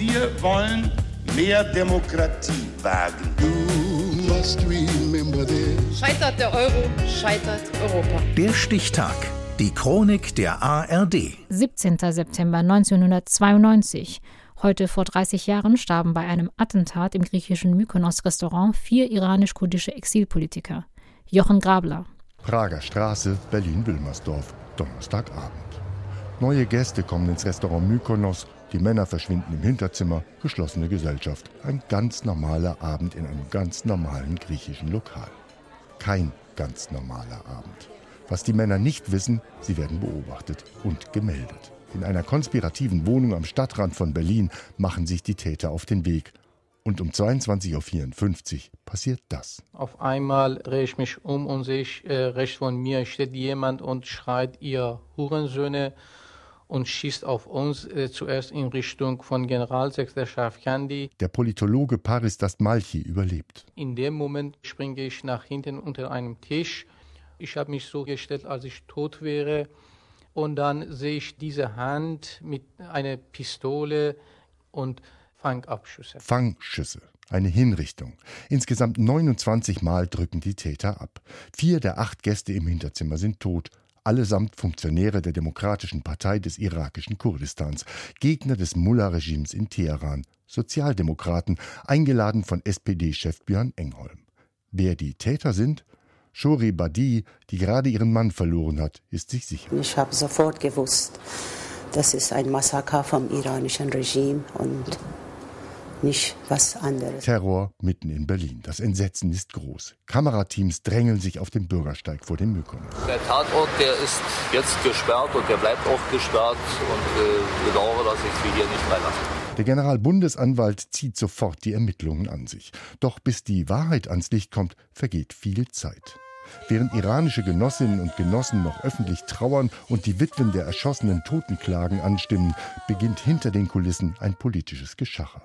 Wir wollen mehr Demokratie wagen. Scheitert der Euro, scheitert Europa. Der Stichtag. Die Chronik der ARD. 17. September 1992. Heute vor 30 Jahren starben bei einem Attentat im griechischen Mykonos-Restaurant vier iranisch-kurdische Exilpolitiker. Jochen Grabler. Prager Straße, Berlin-Wilmersdorf, Donnerstagabend. Neue Gäste kommen ins Restaurant Mykonos, die Männer verschwinden im Hinterzimmer, geschlossene Gesellschaft. Ein ganz normaler Abend in einem ganz normalen griechischen Lokal. Kein ganz normaler Abend. Was die Männer nicht wissen, sie werden beobachtet und gemeldet. In einer konspirativen Wohnung am Stadtrand von Berlin machen sich die Täter auf den Weg. Und um 22.54 Uhr passiert das. Auf einmal drehe ich mich um und sehe äh, rechts von mir steht jemand und schreit, ihr Hurensöhne und schießt auf uns äh, zuerst in Richtung von Generalsekretär Schafkandi. Der Politologe Paris Dastmalchi überlebt. In dem Moment springe ich nach hinten unter einem Tisch. Ich habe mich so gestellt, als ich tot wäre. Und dann sehe ich diese Hand mit einer Pistole und Fangabschüsse. Fangschüsse. Eine Hinrichtung. Insgesamt 29 Mal drücken die Täter ab. Vier der acht Gäste im Hinterzimmer sind tot allesamt Funktionäre der Demokratischen Partei des irakischen Kurdistans, Gegner des Mullah-Regimes in Teheran, Sozialdemokraten, eingeladen von SPD-Chef Björn Engholm. Wer die Täter sind? Shori Badi, die gerade ihren Mann verloren hat, ist sich sicher. Ich habe sofort gewusst, das ist ein Massaker vom iranischen Regime und nicht was anderes. Terror mitten in Berlin. Das Entsetzen ist groß. Kamerateams drängeln sich auf dem Bürgersteig vor dem Mykonos. Der Tatort, der ist jetzt gesperrt und der bleibt auch gesperrt und äh, bedauere, dass ich sie hier nicht mehr lasse. Der Generalbundesanwalt zieht sofort die Ermittlungen an sich. Doch bis die Wahrheit ans Licht kommt, vergeht viel Zeit. Während iranische Genossinnen und Genossen noch öffentlich trauern und die Witwen der erschossenen Totenklagen anstimmen, beginnt hinter den Kulissen ein politisches Geschacher.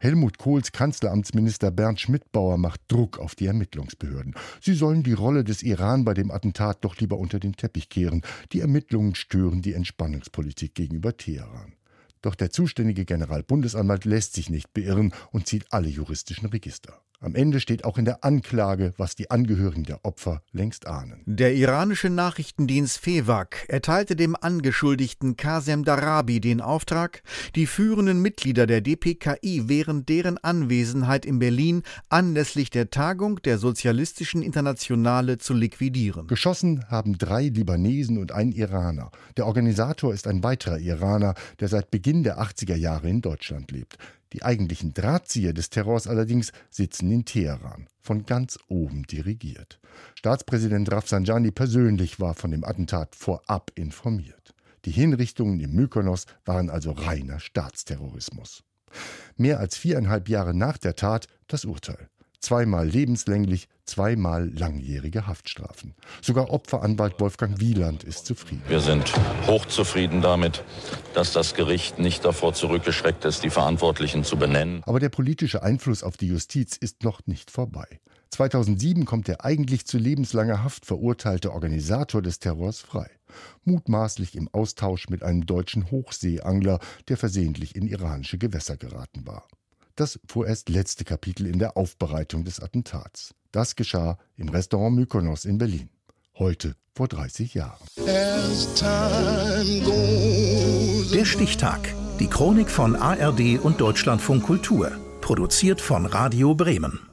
Helmut Kohls Kanzleramtsminister Bernd Schmidbauer macht Druck auf die Ermittlungsbehörden. Sie sollen die Rolle des Iran bei dem Attentat doch lieber unter den Teppich kehren. Die Ermittlungen stören die Entspannungspolitik gegenüber Teheran. Doch der zuständige Generalbundesanwalt lässt sich nicht beirren und zieht alle juristischen Register. Am Ende steht auch in der Anklage, was die Angehörigen der Opfer längst ahnen. Der iranische Nachrichtendienst FEWAG erteilte dem Angeschuldigten Kasem Darabi den Auftrag, die führenden Mitglieder der DPKI während deren Anwesenheit in Berlin anlässlich der Tagung der Sozialistischen Internationale zu liquidieren. Geschossen haben drei Libanesen und ein Iraner. Der Organisator ist ein weiterer Iraner, der seit Beginn der 80er Jahre in Deutschland lebt. Die eigentlichen Drahtzieher des Terrors allerdings sitzen in Teheran, von ganz oben dirigiert. Staatspräsident Rafsanjani persönlich war von dem Attentat vorab informiert. Die Hinrichtungen im Mykonos waren also reiner Staatsterrorismus. Mehr als viereinhalb Jahre nach der Tat das Urteil. Zweimal lebenslänglich, zweimal langjährige Haftstrafen. Sogar Opferanwalt Wolfgang Wieland ist zufrieden. Wir sind hochzufrieden damit, dass das Gericht nicht davor zurückgeschreckt ist, die Verantwortlichen zu benennen. Aber der politische Einfluss auf die Justiz ist noch nicht vorbei. 2007 kommt der eigentlich zu lebenslanger Haft verurteilte Organisator des Terrors frei. Mutmaßlich im Austausch mit einem deutschen Hochseeangler, der versehentlich in iranische Gewässer geraten war. Das vorerst letzte Kapitel in der Aufbereitung des Attentats. Das geschah im Restaurant Mykonos in Berlin. Heute vor 30 Jahren. Der Stichtag. Die Chronik von ARD und Deutschlandfunk Kultur. Produziert von Radio Bremen.